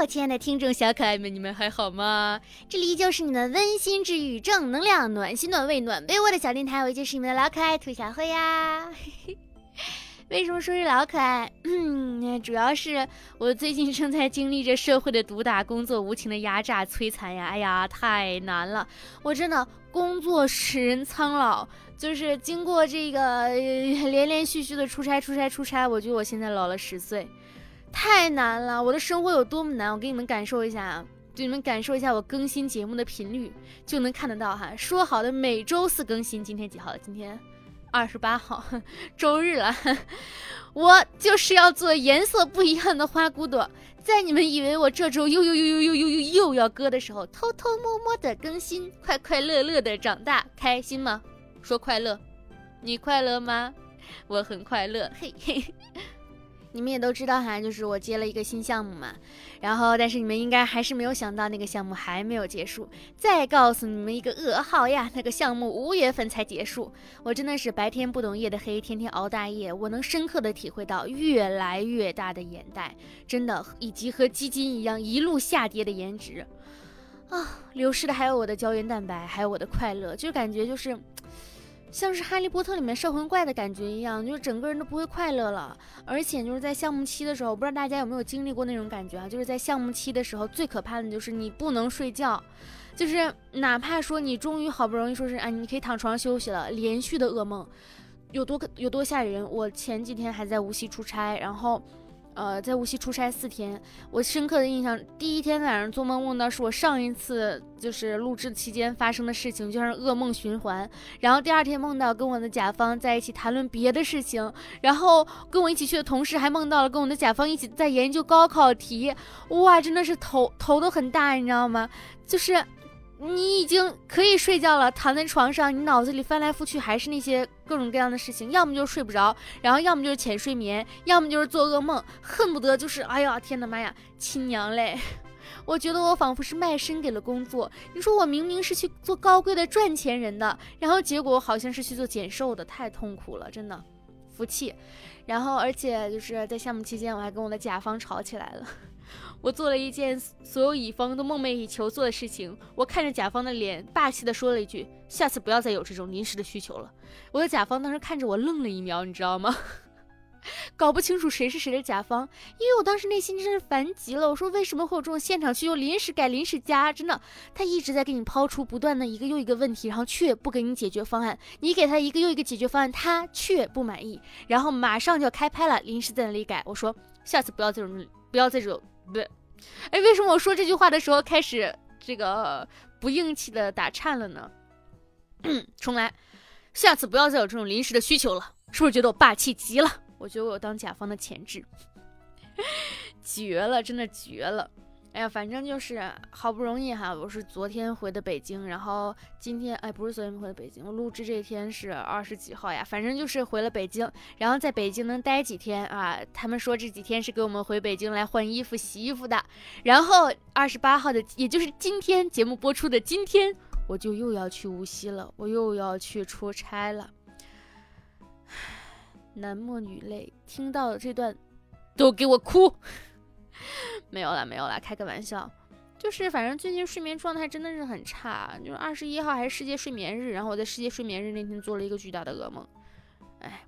我亲爱的听众小可爱们，你们还好吗？这里依旧是你们温馨治愈、正能量、暖心暖胃暖被窝的小电台，我依旧是你们的老可爱兔小慧呀。为什么说是老可爱？嗯，主要是我最近正在经历着社会的毒打、工作无情的压榨、摧残呀！哎呀，太难了！我真的工作使人苍老，就是经过这个连连续续的出差、出差、出差，我觉得我现在老了十岁，太难了！我的生活有多么难，我给你们感受一下啊，给你们感受一下我更新节目的频率，就能看得到哈。说好的每周四更新，今天几号了？今天。二十八号，周日了，我就是要做颜色不一样的花骨朵，在你们以为我这周又又又又又又又又要割的时候，偷偷摸摸的更新，快快乐乐的长大，开心吗？说快乐，你快乐吗？我很快乐，嘿嘿。你们也都知道哈，就是我接了一个新项目嘛，然后但是你们应该还是没有想到那个项目还没有结束。再告诉你们一个噩耗呀，那个项目五月份才结束。我真的是白天不懂夜的黑，天天熬大夜。我能深刻的体会到越来越大的眼袋，真的，以及和基金一样一路下跌的颜值啊，流失的还有我的胶原蛋白，还有我的快乐，就感觉就是。像是哈利波特里面摄魂怪的感觉一样，就是整个人都不会快乐了。而且就是在项目期的时候，不知道大家有没有经历过那种感觉啊？就是在项目期的时候，最可怕的就是你不能睡觉，就是哪怕说你终于好不容易说是啊，你可以躺床上休息了，连续的噩梦有多有多吓人。我前几天还在无锡出差，然后。呃，在无锡出差四天，我深刻的印象，第一天晚上做梦梦到是我上一次就是录制期间发生的事情，就像是噩梦循环。然后第二天梦到跟我的甲方在一起谈论别的事情，然后跟我一起去的同事还梦到了跟我的甲方一起在研究高考题，哇，真的是头头都很大，你知道吗？就是。你已经可以睡觉了，躺在床上，你脑子里翻来覆去还是那些各种各样的事情，要么就是睡不着，然后要么就是浅睡眠，要么就是做噩梦，恨不得就是，哎呀，天哪妈呀，亲娘嘞！我觉得我仿佛是卖身给了工作。你说我明明是去做高贵的赚钱人的，然后结果好像是去做减瘦的，太痛苦了，真的，服气。然后而且就是在项目期间，我还跟我的甲方吵起来了。我做了一件所有乙方都梦寐以求做的事情。我看着甲方的脸，霸气地说了一句：“下次不要再有这种临时的需求了。”我的甲方当时看着我愣了一秒，你知道吗？搞不清楚谁是谁的甲方，因为我当时内心真是烦极了。我说：“为什么会有这种现场需求，临时改、临时加？真的，他一直在给你抛出不断的一个又一个问题，然后却不给你解决方案。你给他一个又一个解决方案，他却不满意，然后马上就要开拍了，临时在那里改。我说：下次不要这种，不要这种。”不对，哎，为什么我说这句话的时候开始这个不硬气的打颤了呢？重来，下次不要再有这种临时的需求了，是不是觉得我霸气极了？我觉得我有当甲方的潜质，绝了，真的绝了。哎呀，反正就是好不容易哈，我是昨天回的北京，然后今天哎不是昨天回的北京，我录制这天是二十几号呀，反正就是回了北京，然后在北京能待几天啊？他们说这几天是给我们回北京来换衣服、洗衣服的，然后二十八号的，也就是今天节目播出的今天，我就又要去无锡了，我又要去出差了。男默女泪，听到这段都给我哭。没有了，没有了，开个玩笑，就是反正最近睡眠状态真的是很差，就是二十一号还是世界睡眠日，然后我在世界睡眠日那天做了一个巨大的噩梦，哎。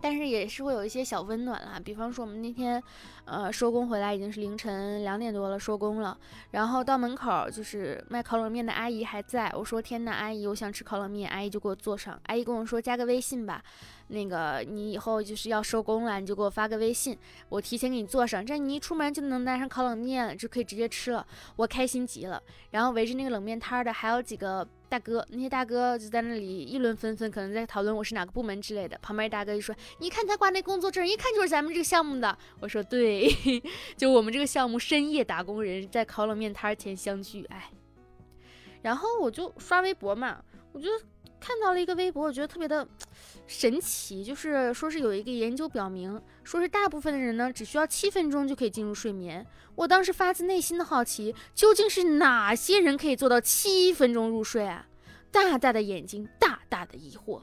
但是也是会有一些小温暖啦，比方说我们那天，呃，收工回来已经是凌晨两点多了，收工了，然后到门口就是卖烤冷面的阿姨还在，我说天呐，阿姨，我想吃烤冷面，阿姨就给我做上，阿姨跟我说加个微信吧，那个你以后就是要收工了，你就给我发个微信，我提前给你做上，这你一出门就能拿上烤冷面，就可以直接吃了，我开心极了。然后围着那个冷面摊的还有几个。大哥，那些大哥就在那里议论纷纷，可能在讨论我是哪个部门之类的。旁边大哥就说：“你看他挂那工作证，一看就是咱们这个项目的。”我说：“对，就我们这个项目，深夜打工人在烤冷面摊前相聚。”哎，然后我就刷微博嘛，我就看到了一个微博，我觉得特别的神奇，就是说是有一个研究表明，说是大部分的人呢，只需要七分钟就可以进入睡眠。我当时发自内心的好奇，究竟是哪些人可以做到七分钟入睡啊？大大的眼睛，大大的疑惑。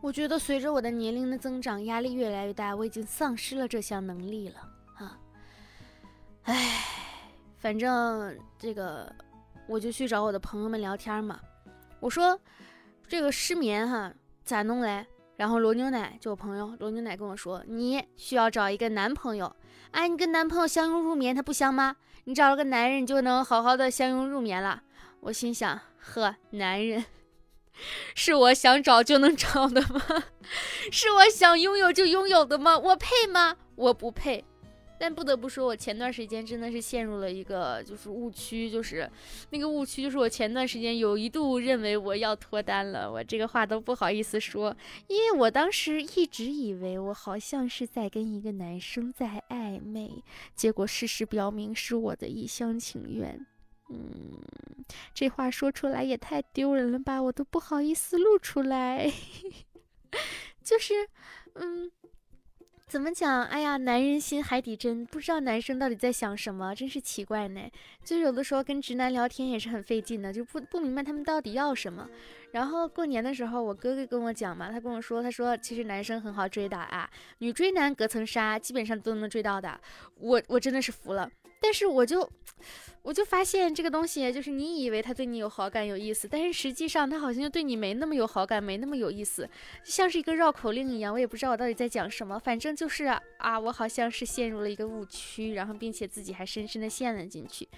我觉得随着我的年龄的增长，压力越来越大，我已经丧失了这项能力了啊！唉。反正这个我就去找我的朋友们聊天嘛。我说这个失眠哈咋弄嘞？然后罗牛奶就我朋友罗牛奶跟我说，你需要找一个男朋友。哎，你跟男朋友相拥入眠，他不香吗？你找了个男人，你就能好好的相拥入眠了。我心想，呵，男人是我想找就能找的吗？是我想拥有就拥有的吗？我配吗？我不配。但不得不说，我前段时间真的是陷入了一个就是误区，就是那个误区，就是我前段时间有一度认为我要脱单了，我这个话都不好意思说，因为我当时一直以为我好像是在跟一个男生在暧昧，结果事实表明是我的一厢情愿。嗯，这话说出来也太丢人了吧，我都不好意思录出来，就是，嗯。怎么讲？哎呀，男人心海底针，不知道男生到底在想什么，真是奇怪呢。就有的时候跟直男聊天也是很费劲的，就不不明白他们到底要什么。然后过年的时候，我哥哥跟我讲嘛，他跟我说，他说其实男生很好追的啊，女追男隔层纱，基本上都能追到的。我我真的是服了。但是我就，我就发现这个东西，就是你以为他对你有好感有意思，但是实际上他好像就对你没那么有好感，没那么有意思，就像是一个绕口令一样。我也不知道我到底在讲什么，反正就是啊，我好像是陷入了一个误区，然后并且自己还深深的陷了进去，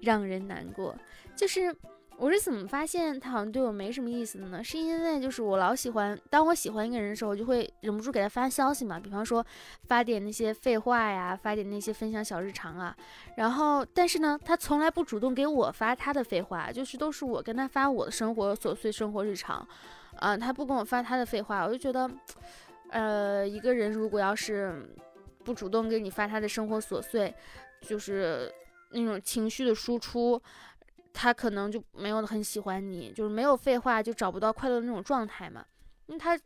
让人难过。就是。我是怎么发现他好像对我没什么意思的呢？是因为就是我老喜欢，当我喜欢一个人的时候，我就会忍不住给他发消息嘛，比方说发点那些废话呀，发点那些分享小日常啊。然后，但是呢，他从来不主动给我发他的废话，就是都是我跟他发我的生活琐碎、生活日常。啊，他不跟我发他的废话，我就觉得，呃，一个人如果要是不主动给你发他的生活琐碎，就是那种情绪的输出。他可能就没有很喜欢你，就是没有废话，就找不到快乐的那种状态嘛。因为他，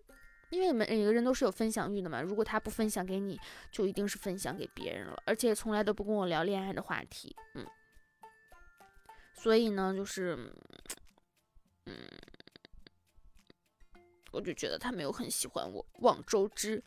因为每每个人都是有分享欲的嘛。如果他不分享给你，就一定是分享给别人了，而且从来都不跟我聊恋爱的话题。嗯，所以呢，就是，嗯，我就觉得他没有很喜欢我，望周知。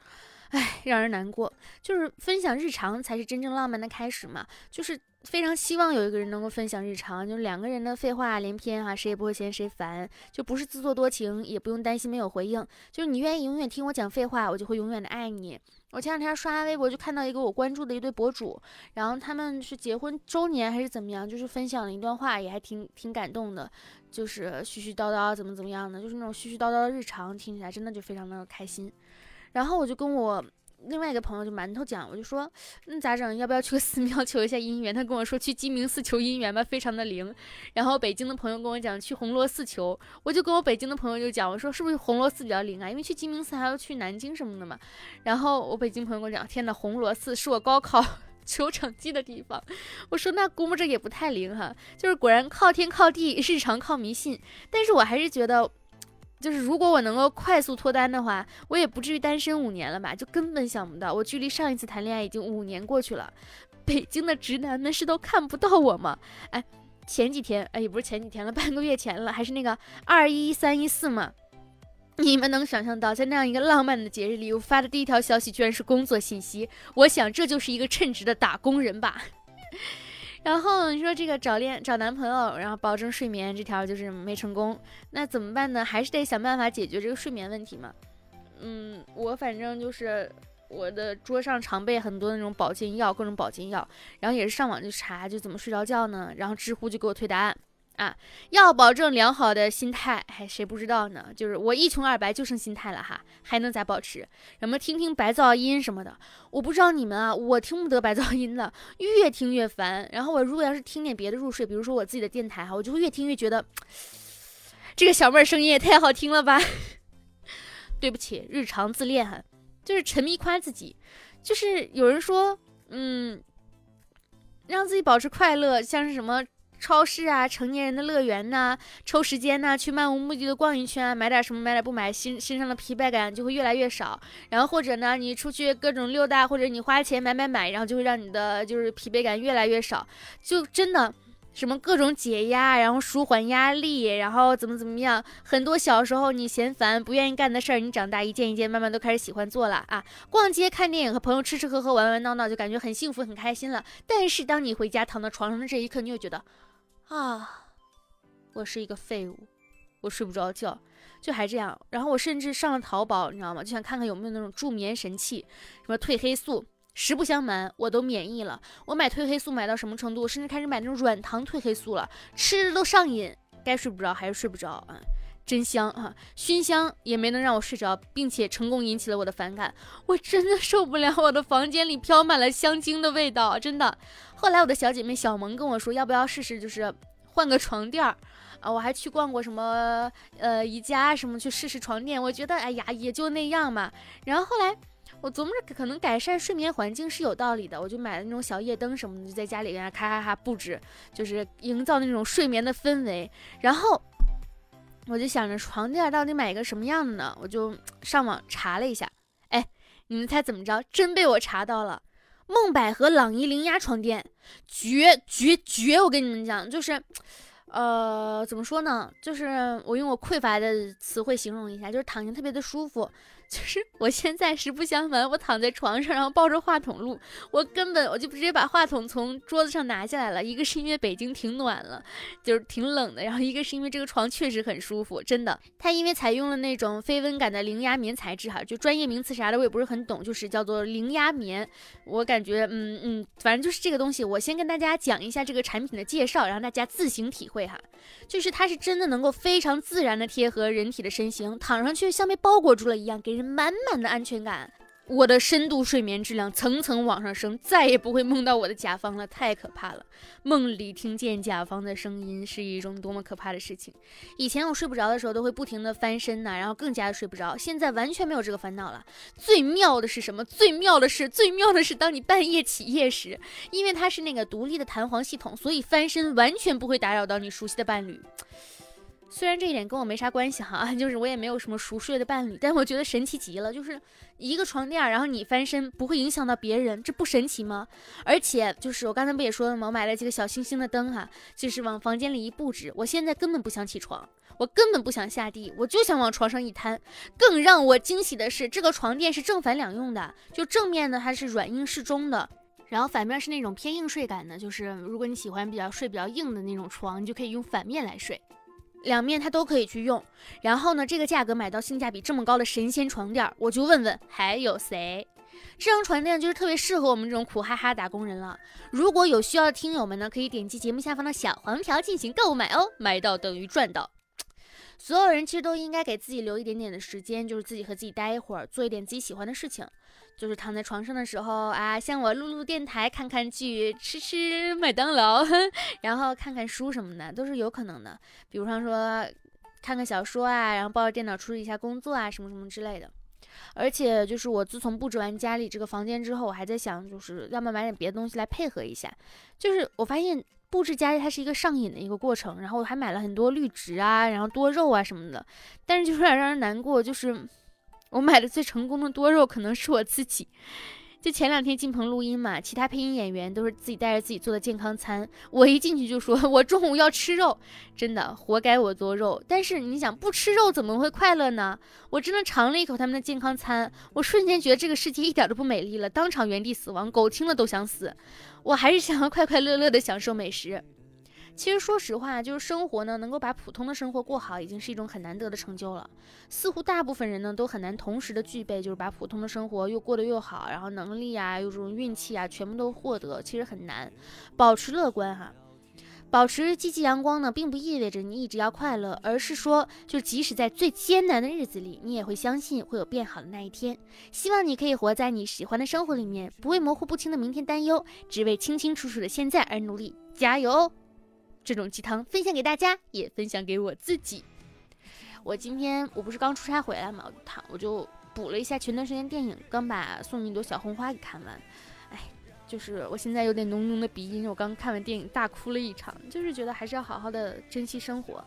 唉，让人难过。就是分享日常才是真正浪漫的开始嘛。就是非常希望有一个人能够分享日常，就是两个人的废话连篇哈，谁也不会嫌谁烦，就不是自作多情，也不用担心没有回应。就是你愿意永远听我讲废话，我就会永远的爱你。我前两天刷微博就看到一个我关注的一对博主，然后他们是结婚周年还是怎么样，就是分享了一段话，也还挺挺感动的，就是絮絮叨叨怎么怎么样的，就是那种絮絮叨叨的日常，听起来真的就非常的开心。然后我就跟我另外一个朋友就馒头讲，我就说那咋整？要不要去个寺庙 求一下姻缘？他跟我说去鸡鸣寺求姻缘吧，非常的灵。然后北京的朋友跟我讲去红螺寺求，我就跟我北京的朋友就讲，我说是不是红螺寺比较灵啊？因为去鸡鸣寺还要去南京什么的嘛。然后我北京朋友跟我讲，天呐，红螺寺是我高考 求成绩的地方。我说那估摸着也不太灵哈，就是果然靠天靠地，日常靠迷信。但是我还是觉得。就是如果我能够快速脱单的话，我也不至于单身五年了吧？就根本想不到，我距离上一次谈恋爱已经五年过去了。北京的直男们是都看不到我吗？哎，前几天，哎，也不是前几天了，半个月前了，还是那个二一三一四嘛。你们能想象到，在那样一个浪漫的节日里，我发的第一条消息居然是工作信息？我想这就是一个称职的打工人吧。然后你说这个找恋找男朋友，然后保证睡眠这条就是没成功，那怎么办呢？还是得想办法解决这个睡眠问题嘛。嗯，我反正就是我的桌上常备很多那种保健药，各种保健药，然后也是上网就查，就怎么睡着觉呢？然后知乎就给我推答案。啊，要保证良好的心态，还谁不知道呢？就是我一穷二白就剩心态了哈，还能咋保持？什么听听白噪音什么的，我不知道你们啊，我听不得白噪音的，越听越烦。然后我如果要是听点别的入睡，比如说我自己的电台哈，我就会越听越觉得这个小妹儿声音也太好听了吧。对不起，日常自恋哈，就是沉迷夸自己，就是有人说，嗯，让自己保持快乐，像是什么。超市啊，成年人的乐园呐，抽时间呐，去漫无目的的逛一圈啊，买点什么，买点不买，心身上的疲惫感就会越来越少。然后或者呢，你出去各种溜达，或者你花钱买买买，然后就会让你的就是疲惫感越来越少。就真的，什么各种解压，然后舒缓压力，然后怎么怎么样，很多小时候你嫌烦不愿意干的事儿，你长大一件一件慢慢都开始喜欢做了啊！逛街、看电影和朋友吃吃喝喝、玩玩闹闹，就感觉很幸福、很开心了。但是当你回家躺到床上的这一刻，你又觉得啊，我是一个废物，我睡不着觉，就还这样。然后我甚至上了淘宝，你知道吗？就想看看有没有那种助眠神器，什么褪黑素。实不相瞒，我都免疫了。我买褪黑素买到什么程度？甚至开始买那种软糖褪黑素了，吃着都上瘾。该睡不着还是睡不着啊，真香啊！熏香也没能让我睡着，并且成功引起了我的反感。我真的受不了，我的房间里飘满了香精的味道，真的。后来我的小姐妹小萌跟我说，要不要试试，就是换个床垫儿啊？我还去逛过什么呃宜家什么，去试试床垫。我觉得哎呀，也就那样嘛。然后后来。我琢磨着可能改善睡眠环境是有道理的，我就买了那种小夜灯什么的，就在家里边咔咔咔布置，就是营造那种睡眠的氛围。然后我就想着床垫到底买一个什么样的呢？我就上网查了一下，哎，你们猜怎么着？真被我查到了，梦百合朗逸零压床垫，绝绝绝！我跟你们讲，就是，呃，怎么说呢？就是我用我匮乏的词汇形容一下，就是躺下特别的舒服。就是我现在实不相瞒，我躺在床上，然后抱着话筒录，我根本我就直接把话筒从桌子上拿下来了。一个是因为北京挺暖了，就是挺冷的，然后一个是因为这个床确实很舒服，真的。它因为采用了那种非温感的零压棉材质哈，就专业名词啥的我也不是很懂，就是叫做零压棉。我感觉嗯嗯，反正就是这个东西。我先跟大家讲一下这个产品的介绍，然后大家自行体会哈。就是它是真的能够非常自然的贴合人体的身形，躺上去像被包裹住了一样，给人。满满的安全感，我的深度睡眠质量层层往上升，再也不会梦到我的甲方了，太可怕了！梦里听见甲方的声音是一种多么可怕的事情。以前我睡不着的时候都会不停的翻身呐，然后更加的睡不着。现在完全没有这个烦恼了。最妙的是什么？最妙的是，最妙的是，当你半夜起夜时，因为它是那个独立的弹簧系统，所以翻身完全不会打扰到你熟悉的伴侣。虽然这一点跟我没啥关系哈，就是我也没有什么熟睡的伴侣，但我觉得神奇极了，就是一个床垫，然后你翻身不会影响到别人，这不神奇吗？而且就是我刚才不也说了吗？我买了几个小星星的灯哈，就是往房间里一布置，我现在根本不想起床，我根本不想下地，我就想往床上一瘫。更让我惊喜的是，这个床垫是正反两用的，就正面呢它是软硬适中的，然后反面是那种偏硬睡感的，就是如果你喜欢比较睡比较硬的那种床，你就可以用反面来睡。两面它都可以去用，然后呢，这个价格买到性价比这么高的神仙床垫，我就问问还有谁？这张床垫就是特别适合我们这种苦哈哈打工人了。如果有需要的听友们呢，可以点击节目下方的小黄条进行购买哦，买到等于赚到。所有人其实都应该给自己留一点点的时间，就是自己和自己待一会儿，做一点自己喜欢的事情。就是躺在床上的时候啊，像我录录电台、看看剧、吃吃麦当劳，然后看看书什么的，都是有可能的。比如说看看小说啊，然后抱着电脑处理一下工作啊，什么什么之类的。而且就是我自从布置完家里这个房间之后，我还在想，就是要么买点别的东西来配合一下。就是我发现布置家里它是一个上瘾的一个过程，然后我还买了很多绿植啊，然后多肉啊什么的。但是就有 点让人难过，就是。我买的最成功的多肉可能是我自己，就前两天进棚录音嘛，其他配音演员都是自己带着自己做的健康餐，我一进去就说 我中午要吃肉，真的活该我多肉。但是你想不吃肉怎么会快乐呢？我真的尝了一口他们的健康餐，我瞬间觉得这个世界一点都不美丽了，当场原地死亡，狗听了都想死。我还是想要快快乐乐的享受美食。其实说实话，就是生活呢，能够把普通的生活过好，已经是一种很难得的成就了。似乎大部分人呢，都很难同时的具备，就是把普通的生活又过得又好，然后能力啊，又这种运气啊，全部都获得，其实很难。保持乐观哈，保持积极阳光呢，并不意味着你一直要快乐，而是说，就即使在最艰难的日子里，你也会相信会有变好的那一天。希望你可以活在你喜欢的生活里面，不为模糊不清的明天担忧，只为清清楚楚的现在而努力，加油！这种鸡汤分享给大家，也分享给我自己。我今天我不是刚出差回来嘛，我躺我就补了一下前段时间电影，刚把《送你一朵小红花》给看完。哎，就是我现在有点浓浓的鼻音，我刚看完电影大哭了一场，就是觉得还是要好好的珍惜生活。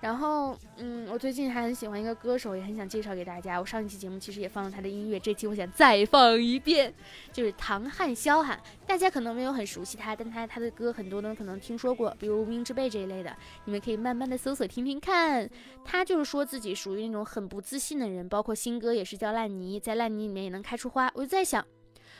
然后，嗯，我最近还很喜欢一个歌手，也很想介绍给大家。我上一期节目其实也放了他的音乐，这期我想再放一遍，就是唐汉霄哈。大家可能没有很熟悉他，但他他的歌很多人可能听说过，比如《无名之辈》这一类的，你们可以慢慢的搜索听听看。他就是说自己属于那种很不自信的人，包括新歌也是叫《烂泥》，在烂泥里面也能开出花。我就在想，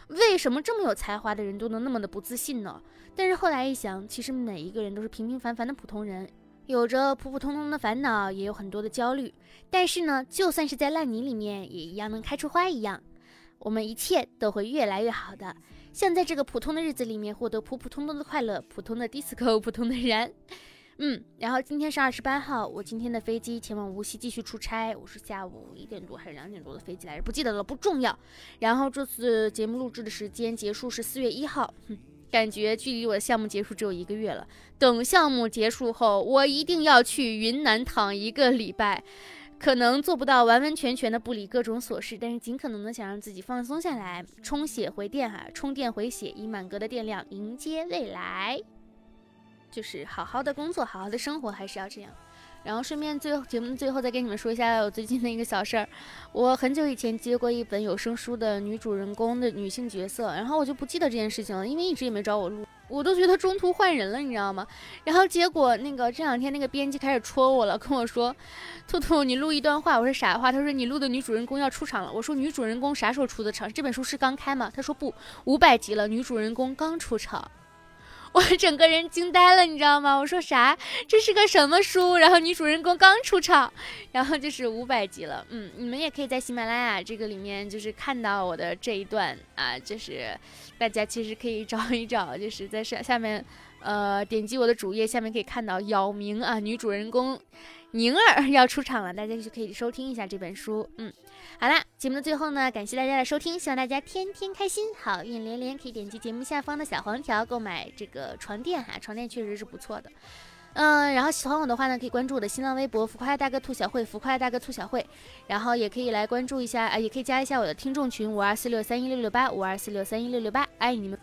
为什么这么有才华的人都能那么的不自信呢？但是后来一想，其实每一个人都是平平凡凡的普通人。有着普普通通的烦恼，也有很多的焦虑，但是呢，就算是在烂泥里面，也一样能开出花一样。我们一切都会越来越好的，像在这个普通的日子里面获得普普通通的快乐，普通的 disco，普通的人。嗯，然后今天是二十八号，我今天的飞机前往无锡继续出差，我是下午一点多还是两点多的飞机来着，不记得了，不重要。然后这次节目录制的时间结束是四月一号。哼。感觉距离我的项目结束只有一个月了。等项目结束后，我一定要去云南躺一个礼拜。可能做不到完完全全的不理各种琐事，但是尽可能的想让自己放松下来，充血回电哈，充电回血，以满格的电量迎接未来。就是好好的工作，好好的生活，还是要这样。然后顺便最后节目最后再跟你们说一下我最近的一个小事儿，我很久以前接过一本有声书的女主人公的女性角色，然后我就不记得这件事情了，因为一直也没找我录，我都觉得中途换人了，你知道吗？然后结果那个这两天那个编辑开始戳我了，跟我说，兔兔你录一段话，我说啥话？他说你录的女主人公要出场了，我说女主人公啥时候出的场？这本书是刚开吗？他说不，五百集了，女主人公刚出场。我整个人惊呆了，你知道吗？我说啥？这是个什么书？然后女主人公刚出场，然后就是五百集了。嗯，你们也可以在喜马拉雅这个里面就是看到我的这一段啊，就是大家其实可以找一找，就是在下下面，呃，点击我的主页下面可以看到姚明啊，女主人公宁儿要出场了，大家就可以收听一下这本书。嗯。好啦，节目的最后呢，感谢大家的收听，希望大家天天开心，好运连连。可以点击节目下方的小黄条购买这个床垫哈，床垫确实是不错的。嗯，然后喜欢我的话呢，可以关注我的新浪微博“浮夸大哥兔小慧”，浮夸大哥兔小慧。然后也可以来关注一下啊，也可以加一下我的听众群五二四六三一六六八五二四六三一六六八，爱你们。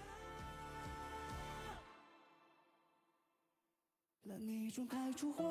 那你开出花